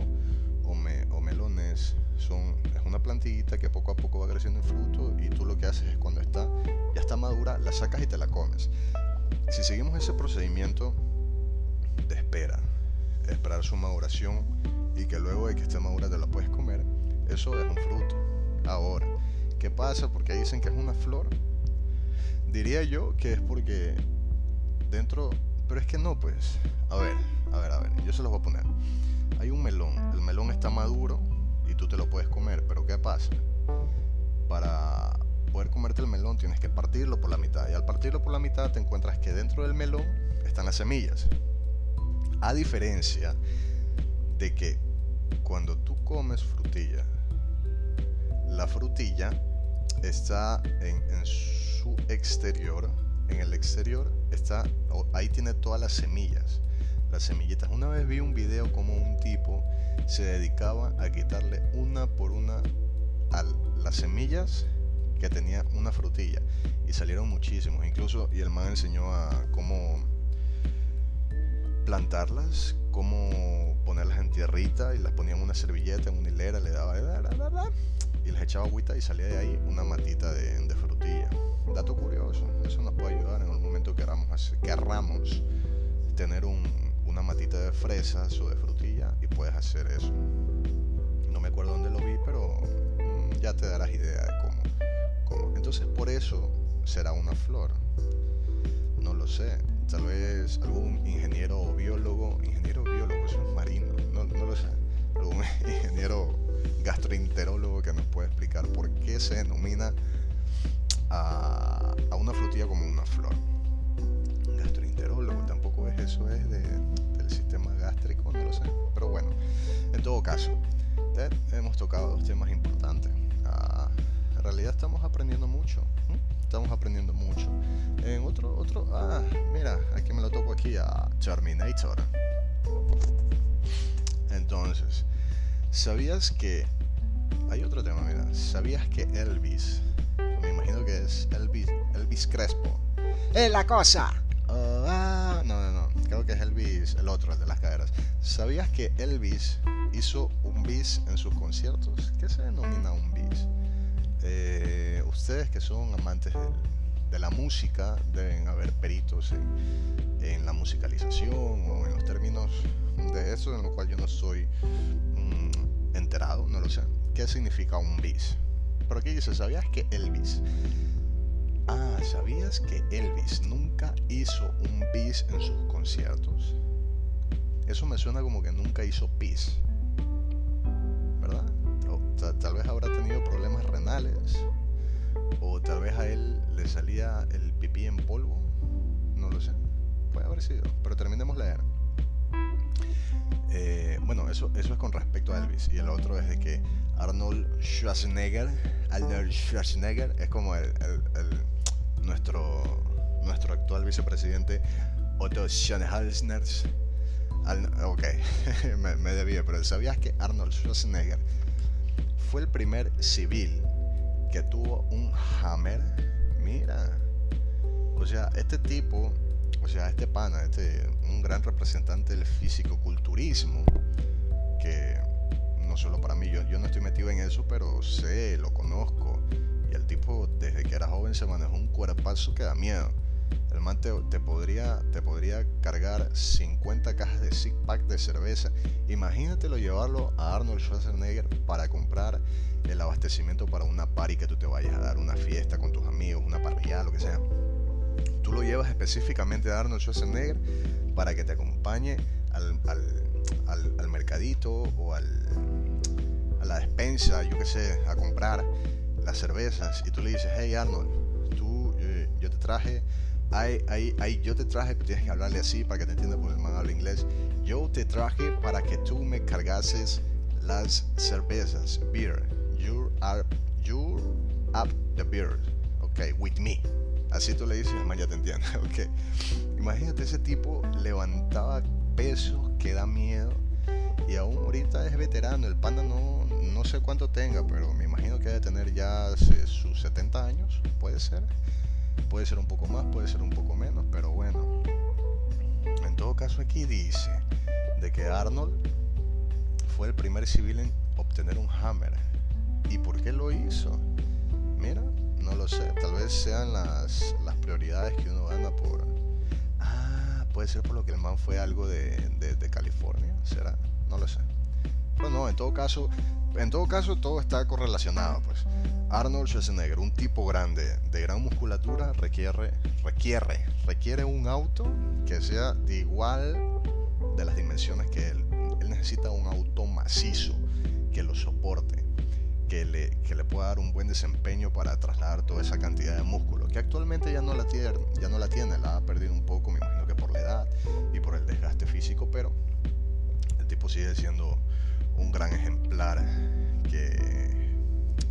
o, melones son, es una plantita que poco a poco va creciendo en fruto y tú lo que haces es cuando está, ya está madura, la sacas y te la comes. Si seguimos ese procedimiento de espera, esperar su maduración y que luego de que esté madura te la puedes comer, eso es un fruto. Ahora, ¿qué pasa? Porque dicen que es una flor. Diría yo que es porque dentro, pero es que no, pues. A ver, a ver, a ver, yo se los voy a poner hay un melón, el melón está maduro y tú te lo puedes comer, pero ¿qué pasa? Para poder comerte el melón tienes que partirlo por la mitad y al partirlo por la mitad te encuentras que dentro del melón están las semillas. A diferencia de que cuando tú comes frutilla, la frutilla está en, su exterior, en el exterior está, ahí tiene todas las semillas las semillitas. Una vez vi un video como un tipo se dedicaba a quitarle una por una a las semillas que tenía una frutilla y salieron muchísimos incluso y el man enseñó a cómo plantarlas cómo ponerlas en tierrita y las ponía en una servilleta en una hilera le daba y les echaba agüita y salía de ahí una matita de, frutilla dato curioso eso nos puede ayudar en el momento que queramos, querramos tener un, una matita de fresas o de frutilla y puedes hacer eso. No me acuerdo dónde lo vi, pero mm, ya te darás idea de cómo, Entonces por eso será una flor. No lo sé. Tal vez algún ingeniero o biólogo, ingeniero biólogo, eso es marino, no, lo sé. Algún ingeniero gastroenterólogo que nos puede explicar por qué se denomina a, una frutilla como una flor. Gastroenterólogo, tampoco es eso, es de sistema gástrico, no lo sé. Pero bueno, en todo caso, hemos tocado dos temas importantes. Ah, en realidad estamos aprendiendo mucho. Estamos aprendiendo mucho. En otro, otro, ah, mira, aquí me lo toco aquí a Terminator. Entonces, ¿sabías que hay otro tema, mira, ¿sabías que Elvis, me imagino que es Elvis, Elvis Crespo, es la cosa? Ah, no, no, no creo que es Elvis, el otro, el de las caderas. ¿Sabías que Elvis hizo un bis en sus conciertos? ¿Qué se denomina un bis? Eh, ustedes que son amantes de, la música deben haber peritos en, la musicalización o en los términos de eso, en lo cual yo no soy enterado, no lo sé. ¿Qué significa un bis? Pero aquí dice, ¿sabías que Elvis Ah, ¿sabías que Elvis nunca hizo un bis en sus conciertos? Eso me suena como que nunca hizo pis. ¿Verdad? tal vez habrá tenido problemas renales. O tal vez a él le salía el pipí en polvo. No lo sé. Puede haber sido. Pero terminemos leer. Eh, bueno, eso, eso es con respecto a Elvis. Y el otro es de que Arnold Schwarzenegger, Arnold Schwarzenegger es como el, nuestro, nuestro actual vicepresidente Otto Schwarzenegger. ok, me, me debía, pero ¿sabías que Arnold Schwarzenegger fue el primer civil que tuvo un Hammer? Mira, o sea, este tipo o sea, este pana, este, un gran representante del físico-culturismo, que no solo para mí, yo, yo no estoy metido en eso, pero sé, lo conozco. Y el tipo, desde que era joven, se manejó un cuerpazo que da miedo. El man te, podría, te podría cargar 50 cajas de six pack de cerveza. Imagínatelo llevarlo a Arnold Schwarzenegger para comprar el abastecimiento para una party que tú te vayas a dar, una fiesta con tus amigos, una parrilla, lo que sea tú lo llevas específicamente a Arnold Schwarzenegger para que te acompañe al, mercadito o al, a la despensa, yo qué sé, a comprar las cervezas. Y tú le dices, hey Arnold, tú, eh, yo te traje, ay, ay, ay, yo te traje, tienes que hablarle así para que te entienda porque el man habla inglés, yo te traje para que tú me cargases las cervezas, beer, you are, you up the beer, okay, with me. Así tú le dices, el ya te entiende. Okay. Imagínate, ese tipo levantaba pesos que da miedo. Y aún ahorita es veterano. El panda no, no sé cuánto tenga, pero me imagino que debe tener ya sus 70 años. Puede ser. Puede ser un poco más, puede ser un poco menos, pero bueno. En todo caso aquí dice de que Arnold fue el primer civil en obtener un Hammer. ¿Y por qué lo hizo? Sean las, las prioridades que uno gana por... Ah, puede ser por lo que el man fue algo de, de, California. ¿Será? No lo sé. Pero no, en todo caso, en todo caso todo está correlacionado, pues. Arnold Schwarzenegger, un tipo grande, de gran musculatura, requiere, requiere, requiere un auto que sea de igual de las dimensiones que él. Él necesita un auto macizo que lo soporte que le, que le pueda dar un buen desempeño para trasladar toda esa cantidad de músculo, que actualmente ya no la tiene, ya no la tiene, la ha perdido un poco, me imagino que por la edad y por el desgaste físico, pero el tipo sigue siendo un gran ejemplar que,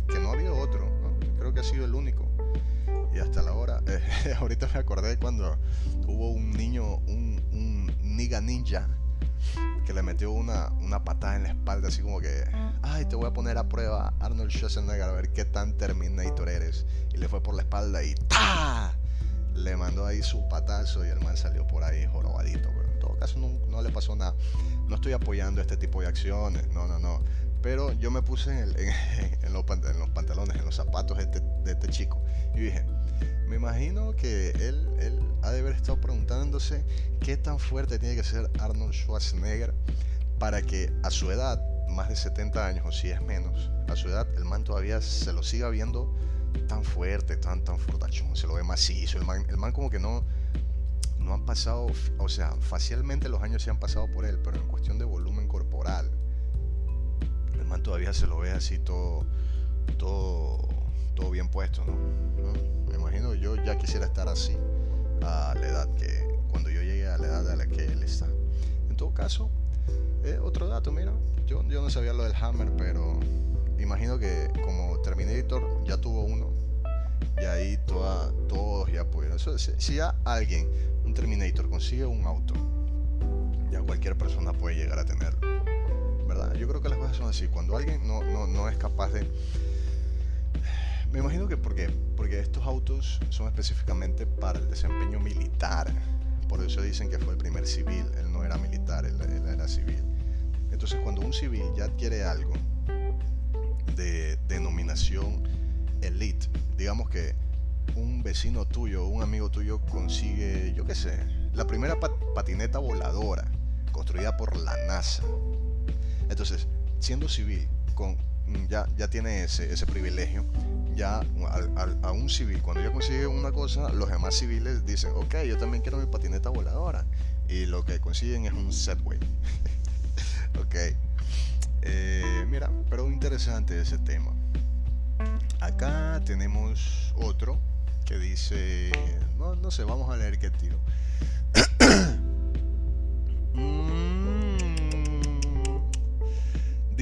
que no ha habido otro, creo que ha sido el único. Y hasta la hora, eh, ahorita me acordé cuando hubo un niño, un, un niga ninja, que le metió una, una patada en la espalda, así como que, ay, te voy a poner a prueba Arnold Schwarzenegger a ver qué tan Terminator eres. Y le fue por la espalda y ¡ta! Le mandó ahí su patazo y el man salió por ahí jorobadito. Pero en todo caso no, no le pasó nada. No estoy apoyando este tipo de acciones, no, no, no. Pero yo me puse en, los, pantalones, en los zapatos de este, de este chico. Y dije, me imagino que él, él ha de haber estado preguntándose qué tan fuerte tiene que ser Arnold Schwarzenegger para que a su edad, más de 70 años o si es menos, a su edad el man todavía se lo siga viendo tan fuerte, tan, tan fortachón, se lo ve macizo, el man, el man como que no, no han pasado, o sea, facialmente los años se han pasado por él, pero en cuestión de volumen corporal, el man todavía se lo ve así todo, todo, todo bien puesto, ¿no? Me imagino yo ya quisiera estar así a la edad que, cuando yo llegue a la edad a la que él está. En todo caso, eh, otro dato, mira, yo, yo no sabía lo del Hammer, pero imagino que como Terminator ya tuvo uno, y ahí toda, todos ya pudieron. si, ya alguien, un Terminator, consigue un auto, ya cualquier persona puede llegar a tenerlo. Yo creo que las cosas son así. Cuando alguien no, no, es capaz de me imagino que porque, porque estos autos son específicamente para el desempeño militar. Por eso dicen que fue el primer civil. Él no era militar, él, era civil. Entonces cuando un civil ya adquiere algo de denominación elite, digamos que un vecino tuyo, un amigo tuyo consigue, yo qué sé, la primera patineta voladora construida por la NASA. Entonces, siendo civil, con, ya, ya tiene ese, ese privilegio, ya a, un civil, cuando ya consigue una cosa, los demás civiles dicen, ok, yo también quiero mi patineta voladora. Y lo que consiguen es un Segway. ok. Eh, mira, pero interesante ese tema. Acá tenemos otro que dice, no, no sé, vamos a leer qué tiro. Mm,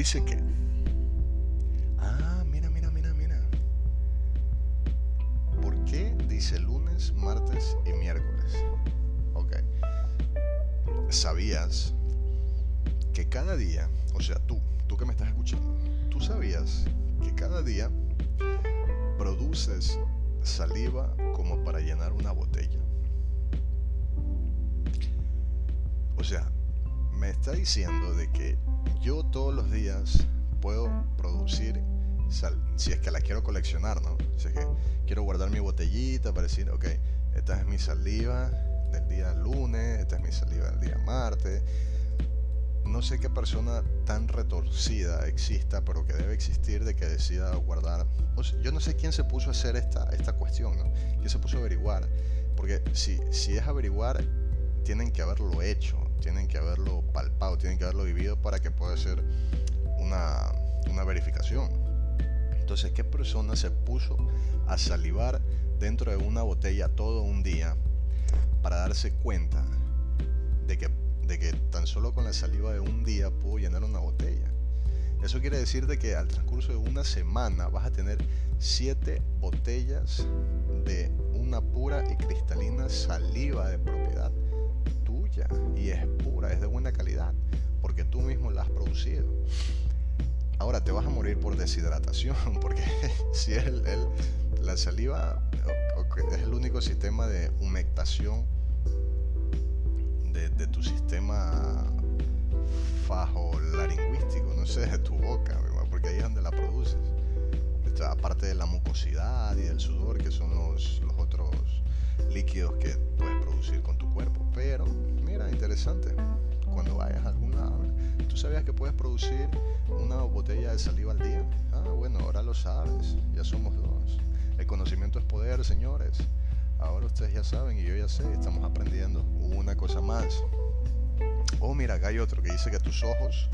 Dice que... Ah, mira, mira, mira, mira. ¿Por qué dice lunes, martes y miércoles? Ok. ¿Sabías que cada día, o sea, tú, tú que me estás escuchando, tú sabías que cada día produces saliva como para llenar una botella? O sea, me está diciendo de que yo todos los días puedo producir sal, si es que la quiero coleccionar, ¿no? Si es que quiero guardar mi botellita para decir, ok, esta es mi saliva del día lunes, esta es mi saliva del día martes. No sé qué persona tan retorcida exista, pero que debe existir de que decida guardar. yo no sé quién se puso a hacer esta, esta cuestión, ¿no? ¿Quién se puso a averiguar? Porque si, si es averiguar, tienen que haberlo hecho tienen que haberlo palpado, tienen que haberlo vivido para que pueda ser una, una verificación. Entonces, ¿qué persona se puso a salivar dentro de una botella todo un día para darse cuenta de que, de que tan solo con la saliva de un día pudo llenar una botella? Eso quiere decir de que al transcurso de una semana vas a tener siete botellas de una pura y cristalina saliva de propiedad y es pura, es de buena calidad, porque tú mismo la has producido. Ahora te vas a morir por deshidratación, porque si el, la saliva es el único sistema de humectación de, tu sistema fajo-laringüístico, no sé, de tu boca, porque ahí es donde la produces. Aparte de la mucosidad y del sudor, que son los, los otros líquidos que puedes producir con tu cuerpo. Pero mira, interesante. Cuando vayas a algún lado, ¿tú sabías que puedes producir una botella de saliva al día? Ah, bueno, ahora lo sabes. Ya somos dos. El conocimiento es poder, señores. Ahora ustedes ya saben y yo ya sé, estamos aprendiendo una cosa más. Oh, mira, hay otro que dice que tus ojos,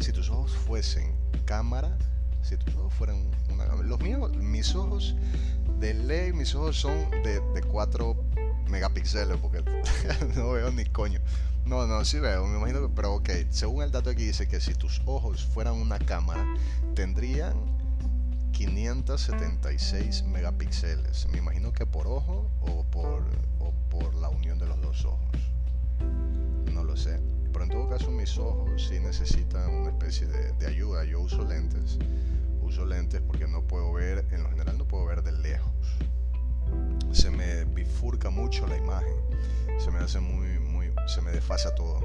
si tus ojos fuesen cámara, si tus ojos fueran una los míos, mis ojos, de ley, mis ojos son de, de 4 megapíxeles, porque no veo ni coño. No, no, sí veo, me imagino que, pero ok, según el dato aquí dice que si tus ojos fueran una cámara, tendrían 576 megapíxeles. Me imagino que por ojo o por, o por la unión de los dos ojos. No lo sé. Pero en todo caso mis ojos sí necesitan una especie de, de ayuda. Yo uso lentes. Uso lentes porque no puedo ver, en lo general no puedo ver de lejos se me bifurca mucho la imagen, se me hace muy, muy, se me desfasa todo.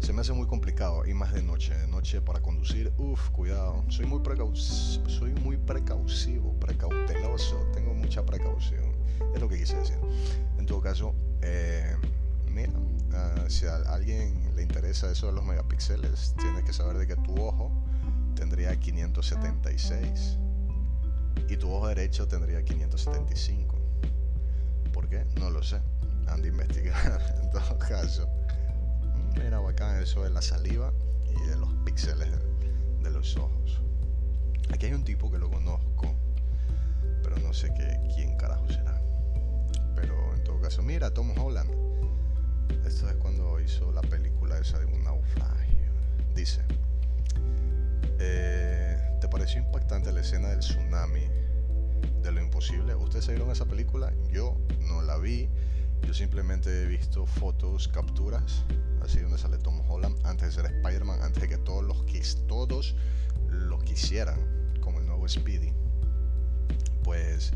Se me hace muy complicado y más de noche, de noche para conducir, uff, cuidado. Soy muy, precau soy muy precausivo, precauteloso, tengo mucha precaución. Es lo que quise decir. En todo caso, eh, mira, ah, si a alguien le interesa eso de los megapíxeles, tienes que saber de que tu ojo tendría 576 y tu ojo derecho tendría 575 No lo sé. Han de investigar en todo caso. Mira bacán eso de la saliva y de los píxeles de, los ojos. Aquí hay un tipo que lo conozco, pero no sé qué, quién carajo será. Pero en todo caso, mira, Tom Holland. Esto es cuando hizo la película esa de un naufragio. Dice, eh, ¿te pareció impactante la escena del tsunami de lo imposible. ¿Ustedes se vieron esa película? Yo no la vi. Yo simplemente he visto fotos, capturas, así donde sale Tom Holland antes de ser Spider-Man, antes de que todos los todos lo quisieran, como el nuevo Speedy. Pues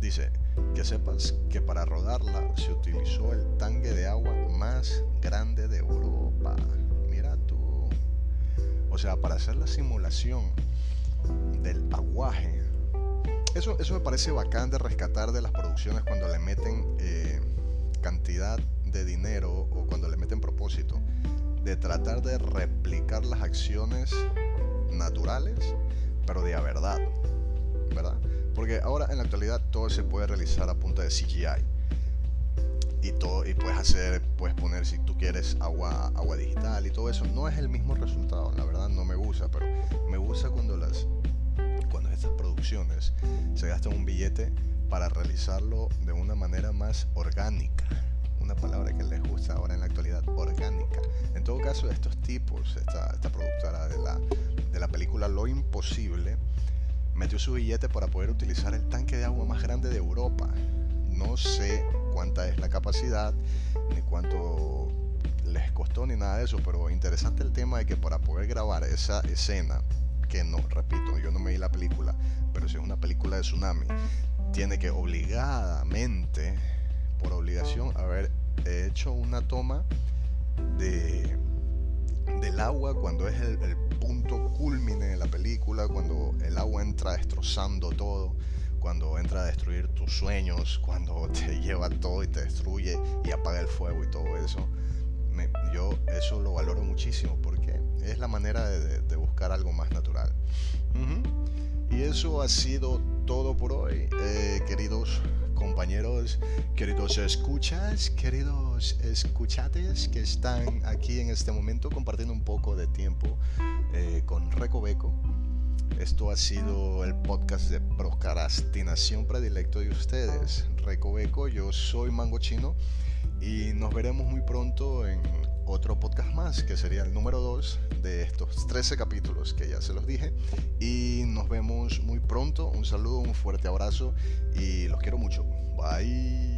dice que sepas que para rodarla se utilizó el tanque de agua más grande de Europa. Mira tú. O sea, para hacer la simulación del aguaje eso, me parece bacán de rescatar de las producciones cuando le meten eh, cantidad de dinero o cuando le meten propósito de tratar de replicar las acciones naturales, pero de a verdad, ¿verdad? Porque ahora en la actualidad todo se puede realizar a punta de CGI. Y, todo, y puedes hacer, puedes poner si tú quieres agua, agua digital y todo eso. No es el mismo resultado, la verdad no me gusta, pero me gusta cuando las cuando estas producciones se gastan un billete para realizarlo de una manera más orgánica, una palabra que les gusta ahora en la actualidad, orgánica. En todo caso, estos tipos, esta, esta productora de la, de la película Lo Imposible, metió su billete para poder utilizar el tanque de agua más grande de Europa. No sé cuánta es la capacidad, ni cuánto les costó, ni nada de eso, pero interesante el tema de que para poder grabar esa escena, que no, repito, yo no me vi la película, pero si es una película de tsunami, tiene que obligadamente, por obligación, haber hecho una toma de del agua cuando es el, el punto culmine de la película, cuando el agua entra destrozando todo, cuando entra a destruir tus sueños, cuando te lleva todo y te destruye y apaga el fuego y todo eso. Me, yo eso lo valoro muchísimo porque es la manera de, buscar algo más natural. Y eso ha sido todo por hoy, eh, queridos compañeros, queridos escuchas, queridos escuchates que están aquí en este momento compartiendo un poco de tiempo eh, con Recoveco. Esto ha sido el podcast de procrastinación predilecto de ustedes. Recoveco, yo soy Mango Chino y nos veremos muy pronto en otro podcast más, que sería el número 2 de estos 13 capítulos que ya se los dije. Y nos vemos muy pronto. Un saludo, un fuerte abrazo y los quiero mucho. Bye.